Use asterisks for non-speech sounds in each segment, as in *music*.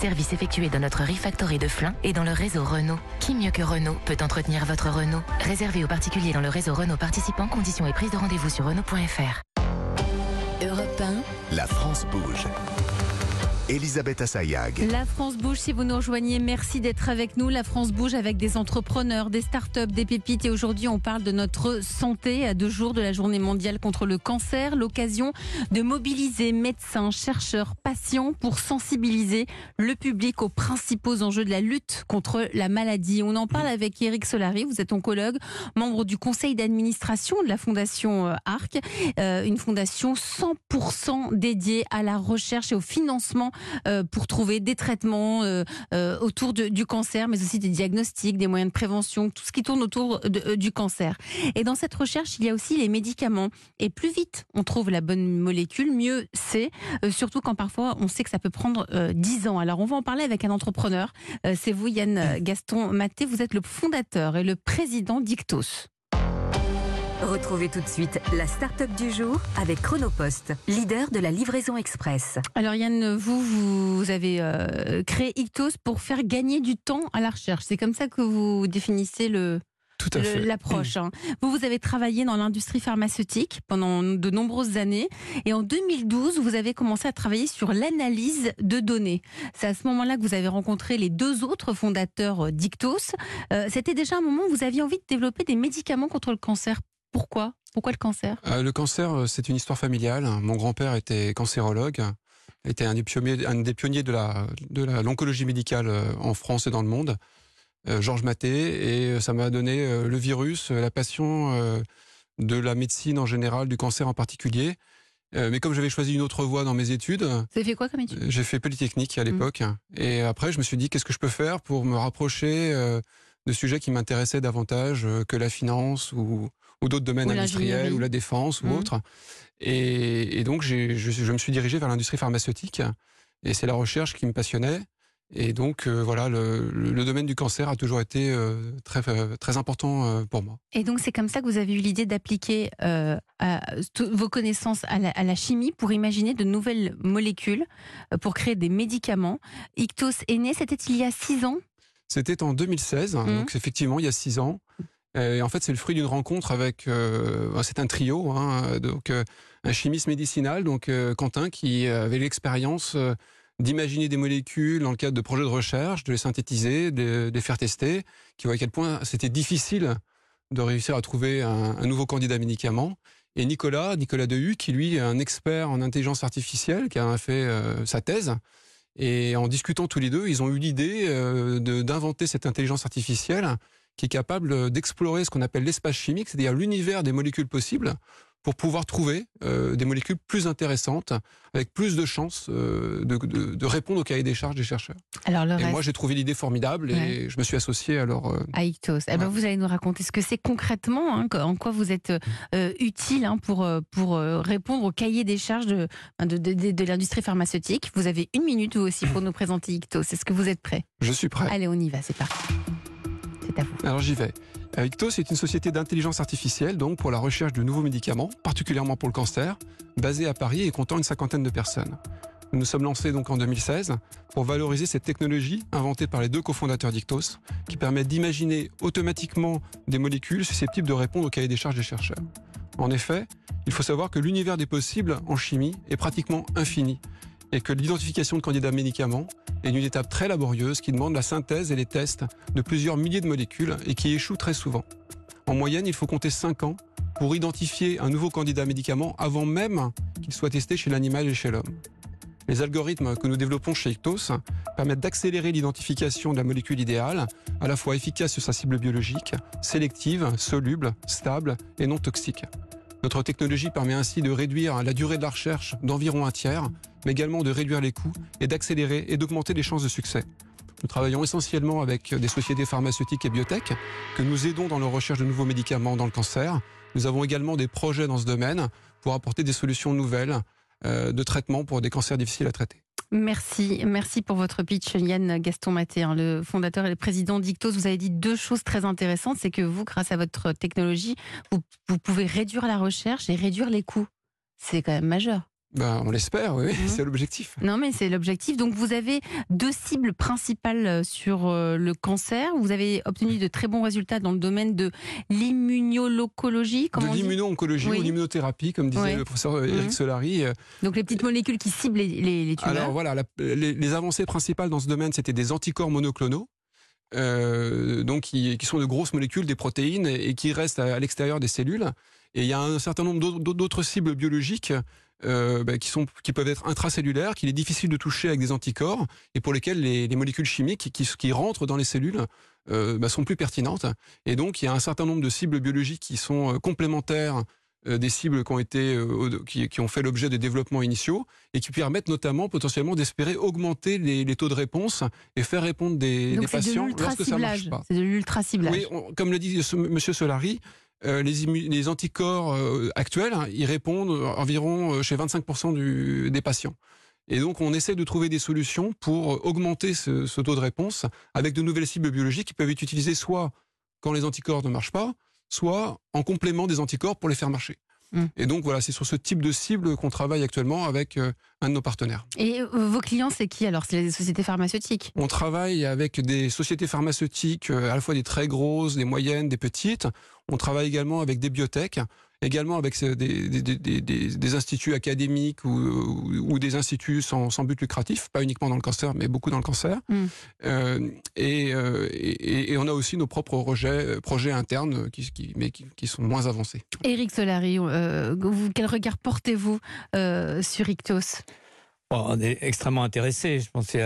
Service effectué dans notre Refactory de Flins et dans le réseau Renault. Qui mieux que Renault peut entretenir votre Renault? Réservé aux particuliers dans le réseau Renault participant, conditions et prise de rendez-vous sur Renault.fr. Europe 1, La France bouge. Elisabeth Assayag. La France bouge, si vous nous rejoignez, merci d'être avec nous. La France bouge avec des entrepreneurs, des startups, des pépites. Et aujourd'hui, on parle de notre santé à deux jours de la journée mondiale contre le cancer. L'occasion de mobiliser médecins, chercheurs, patients pour sensibiliser le public aux principaux enjeux de la lutte contre la maladie. On en parle avec Eric Solari. Vous êtes oncologue, membre du conseil d'administration de la fondation euh, ARC, euh, une fondation 100% dédiée à la recherche et au financement euh, pour trouver des traitements euh, euh, autour du cancer, mais aussi des diagnostics, des moyens de prévention, tout ce qui tourne autour du cancer. Et dans cette recherche, il y a aussi les médicaments. Et plus vite on trouve la bonne molécule, mieux c'est, surtout quand parfois on sait que ça peut prendre euh, 10 ans. Alors on va en parler avec un entrepreneur. C'est vous, Yann Gaston Maté. Vous êtes le fondateur et le président d'Ictos. Retrouvez tout de suite la start-up du jour avec Chronopost, leader de la livraison express. Alors Yann, vous, vous avez euh, créé Ictos pour faire gagner du temps à la recherche. C'est comme ça que vous définissez le, Tout à le- fait. l'approche. hein. Vous, vous avez travaillé dans l'industrie pharmaceutique pendant de nombreuses années. Et en 2012, vous avez commencé à travailler sur l'analyse de données. C'est à ce moment-là que vous avez rencontré les deux autres fondateurs euh, d'Ictos. Euh, C'était déjà un moment où vous aviez envie de développer des médicaments contre le cancer. Pourquoi? Pourquoi le cancer? Euh, le cancer, euh, c'est une histoire familiale. Mon grand-père était cancérologue, était un des pionniers, un des pionniers de la de la- l'oncologie médicale euh, en France et dans le monde. euh, Georges Maté, et ça m'a donné le virus, la passion de la médecine en général, du cancer en particulier. Euh, Mais comme j'avais choisi une autre voie dans mes études, Vous fait quoi comme étude? J'ai fait Polytechnique Mmh. à l'époque. Et après, je me suis dit, qu'est-ce que je peux faire pour me rapprocher de sujets qui m'intéressaient davantage euh, que la finance ou, ou d'autres domaines Ou industriels ou la défense Mmh. ou autre. Et, et donc, je, je me suis dirigé vers l'industrie pharmaceutique. Et c'est la recherche qui me passionnait. Et donc, euh, voilà, le, domaine du cancer a toujours été euh, très, très important euh, pour moi. Et donc c'est comme ça que vous avez eu l'idée d'appliquer vos connaissances à la, à la chimie pour imaginer de nouvelles molécules, pour créer des médicaments. Ictos est né, c'était il y a six ans. C'était en 2016, Mhm. donc effectivement il y a six ans. Et en fait, c'est le fruit d'une rencontre avec. euh, c'est un trio, hein, donc euh, un chimiste médicinal, donc euh, Quentin, qui avait l'expérience d'imaginer des molécules dans le cadre de projets de recherche, de les synthétiser, de, de les faire tester, qui voit à quel point c'était difficile de réussir à trouver un, un nouveau candidat médicament. Et Nicolas, Nicolas Dehu, qui lui est un expert en intelligence artificielle, qui a fait sa thèse. Et en discutant tous les deux, ils ont eu l'idée euh, d'inventer cette intelligence artificielle qui est capable d'explorer ce qu'on appelle l'espace chimique, c'est-à-dire l'univers des molécules possibles, pour pouvoir trouver euh, des molécules plus intéressantes, avec plus de chances euh, de, de- de répondre au cahier des charges des chercheurs. Alors Et reste moi, j'ai trouvé l'idée formidable et Ouais. je me suis associé à leur... euh, à Ictos. Eh ben, Voilà. vous allez nous raconter ce que c'est concrètement, hein, en quoi vous êtes utile hein, pour, pour répondre au cahier des charges de, de, de- l'industrie pharmaceutique. Vous avez une minute vous aussi pour nous présenter Ictos. Est-ce que vous êtes prêts? Je suis prêt. Allez, on y va, c'est parti. C'est à vous. Alors j'y vais. Ictos est une société d'intelligence artificielle donc pour la recherche de nouveaux médicaments, particulièrement pour le cancer, basée à Paris et comptant une cinquantaine de personnes. Nous nous sommes lancés donc en 2016 pour valoriser cette technologie inventée par les deux cofondateurs d'Ictos, qui permet d'imaginer automatiquement des molécules susceptibles de répondre au cahier des charges des chercheurs. En effet, il faut savoir que l'univers des possibles en chimie est pratiquement infini et que l'identification de candidats médicaments est une étape très laborieuse qui demande la synthèse et les tests de plusieurs milliers de molécules et qui échoue très souvent. En moyenne, il faut compter 5 ans pour identifier un nouveau candidat médicament avant même qu'il soit testé chez l'animal et chez l'homme. Les algorithmes que nous développons chez Ictos permettent d'accélérer l'identification de la molécule idéale, à la fois efficace sur sa cible biologique, sélective, soluble, stable et non toxique. Notre technologie permet ainsi de réduire la durée de la recherche d'environ un tiers, mais également de réduire les coûts et d'accélérer et d'augmenter les chances de succès. Nous travaillons essentiellement avec des sociétés pharmaceutiques et biotech que nous aidons dans leur recherche de nouveaux médicaments dans le cancer. Nous avons également des projets dans ce domaine pour apporter des solutions nouvelles euh, de traitement pour des cancers difficiles à traiter. Merci, merci pour votre pitch, Yann Gaston Maté, hein, le fondateur et le président d'Ictos. Vous avez dit deux choses très intéressantes, c'est que vous, grâce à votre technologie, vous, vous pouvez réduire la recherche et réduire les coûts. C'est quand même majeur. Ben, on l'espère, oui, Mhm. c'est l'objectif. Non, mais c'est l'objectif. Donc, vous avez deux cibles principales euh, sur euh, le cancer. Vous avez obtenu de très bons résultats dans le domaine de l'immunolocologie, de l'immuno-oncologie Oui. ou l'immunothérapie, comme disait le professeur Eric Mhm. Solari. Euh, Donc, les petites molécules qui ciblent les, les, les tumeurs. Alors voilà, la- les, les avancées principales dans ce domaine, c'était des anticorps monoclonaux, euh, donc qui, qui sont de grosses molécules, des protéines, et qui restent à, à l'extérieur des cellules. Et il y a un certain nombre d'autres cibles biologiques euh, bah, qui, sont, qui peuvent être intracellulaires, qu'il est difficile de toucher avec des anticorps, et pour lesquels les, les molécules chimiques qui, qui rentrent dans les cellules euh, bah, sont plus pertinentes. Et donc il y a un certain nombre de cibles biologiques qui sont euh, complémentaires des cibles qui ont été qui, qui ont fait l'objet de développements initiaux et qui permettent notamment potentiellement d'espérer augmenter les, les taux de réponse et faire répondre des, Donc, des c'est de patients lorsque ça marche l'ultra-ciblage. pas. C'est de l'ultra-ciblage. Oui, on- comme le dit ce- Monsieur Solari, euh, les, anticorps euh, actuels, hein, ils répondent environ euh, chez 25% du- des patients. Et donc, on essaie de trouver des solutions pour augmenter ce taux de réponse avec de nouvelles cibles biologiques qui peuvent être utilisées soit quand les anticorps ne marchent pas, soit en complément des anticorps pour les faire marcher. Mm. Et donc, voilà, c'est sur ce type de cible qu'on travaille actuellement avec euh, un de nos partenaires. Et euh, vos clients, c'est qui alors? C'est les sociétés pharmaceutiques On travaille avec des sociétés pharmaceutiques, euh, à la fois des très grosses, des moyennes, des petites. On travaille également avec des biotech, également avec euh, des, des- des- des- des- des instituts académiques ou, ou- ou des instituts sans, sans but lucratif, pas uniquement dans le cancer, mais beaucoup dans le cancer. Mm. Euh, et, euh, et- et on a aussi nos propres projets, projets internes, qui, qui- mais qui, qui sont moins avancés. Éric Solari, euh, vous- quel regard portez-vous euh, sur Ictos? Bon, on est extrêmement intéressé. Je pense qu'il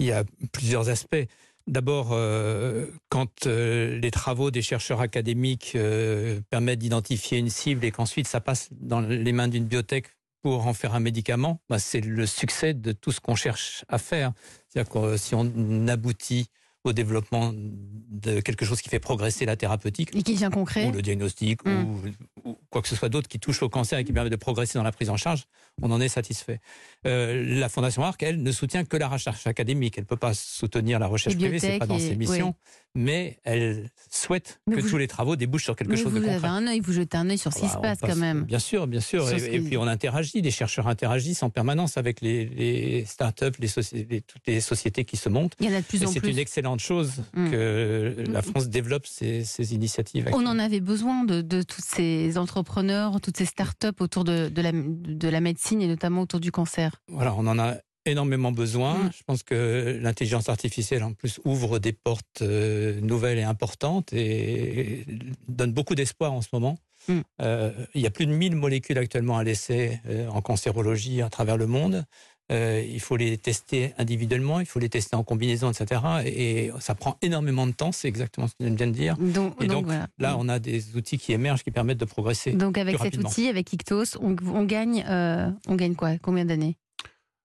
y a plusieurs aspects. D'abord, euh, quand euh, les travaux des chercheurs académiques euh, permettent d'identifier une cible et qu'ensuite ça passe dans les mains d'une biotech pour en faire un médicament, bah, c'est le succès de tout ce qu'on cherche à faire. C'est-à-dire que si on aboutit au développement de quelque chose qui fait progresser la thérapeutique, Et qui devient concret ou le diagnostic, Mm. ou, ou quoi que ce soit d'autre qui touche au cancer et qui permet de progresser dans la prise en charge, on en est satisfait. Euh, la Fondation Arc, elle, ne soutient que la recherche académique. Elle ne peut pas soutenir la recherche privée, c'est pas dans et- ses missions, oui. Mais elle souhaite Mais que vous- tous les travaux débouchent sur quelque Mais chose vous de avez concret. un œil, vous jetez un œil sur ce qui Bah, se on passe passe- quand même. Bien sûr, bien sûr. Et, puis on interagit, les chercheurs interagissent en permanence avec les, les startups, les toutes les sociétés qui se montent. Il y en a de plus Et en c'est plus. une excellente chose Mm. que la France développe ces, ces initiatives. On en avait besoin de, de tous ces entrepreneurs, toutes ces start-up autour de, de la, de la médecine et notamment autour du cancer. Voilà, on en a énormément besoin. Mm. Je pense que l'intelligence artificielle, en plus, ouvre des portes euh, nouvelles et importantes et donne beaucoup d'espoir en ce moment. Mm. Euh, il y a plus de 1000 molécules actuellement à l'essai euh, en cancérologie à travers le monde. Euh, il faut les tester individuellement, il faut les tester en combinaison, etc. Et ça prend énormément de temps, c'est exactement ce que je viens de dire. Donc, Et donc, donc, voilà. Là, on a des outils qui émergent qui permettent de progresser. Donc avec cet outil, avec Ictos, on, on gagne, euh, on gagne quoi? Combien d'années?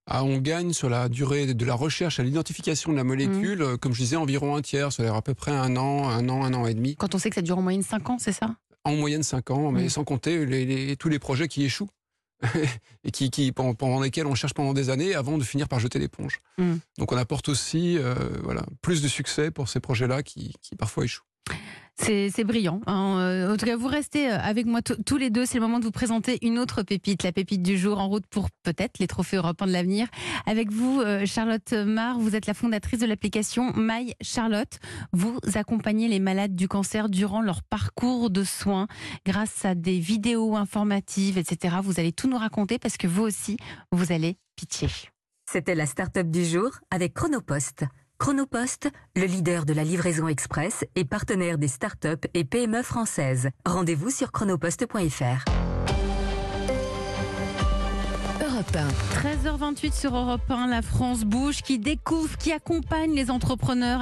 Ah, on gagne sur la durée de la recherche à l'identification de la molécule, euh, comme je disais, environ un tiers, c'est-à-dire à peu près un an, un an, un an et demi. Quand on sait que ça dure en moyenne 5 ans, c'est ça? En moyenne 5 ans, mais Mm. sans compter les- les- tous les projets qui échouent *laughs* et qui, qui- pendant, lesquels on cherche pendant des années avant de finir par jeter l'éponge. Mm. Donc on apporte aussi euh, voilà, plus de succès pour ces projets-là qui, qui parfois échouent. C'est brillant. hein. Euh, En tout cas, vous restez euh, avec moi tous les deux. C'est le moment de vous présenter une autre pépite, la pépite du jour, en route pour peut-être les trophées européens de l'avenir. Avec vous, euh, Charlotte Marr, vous êtes la fondatrice de l'application My Charlotte. Vous accompagnez les malades du cancer durant leur parcours de soins grâce à des vidéos informatives, etc. Vous allez tout nous raconter parce que vous aussi, vous allez pitcher. C'était la start-up du jour avec Chronopost. Chronopost, le leader de la livraison express et partenaire des start-up et PME françaises. Rendez-vous sur chronopost.fr. Europe 1. 13h28 sur Europe 1, la France bouge, qui découvre, qui accompagne les entrepreneurs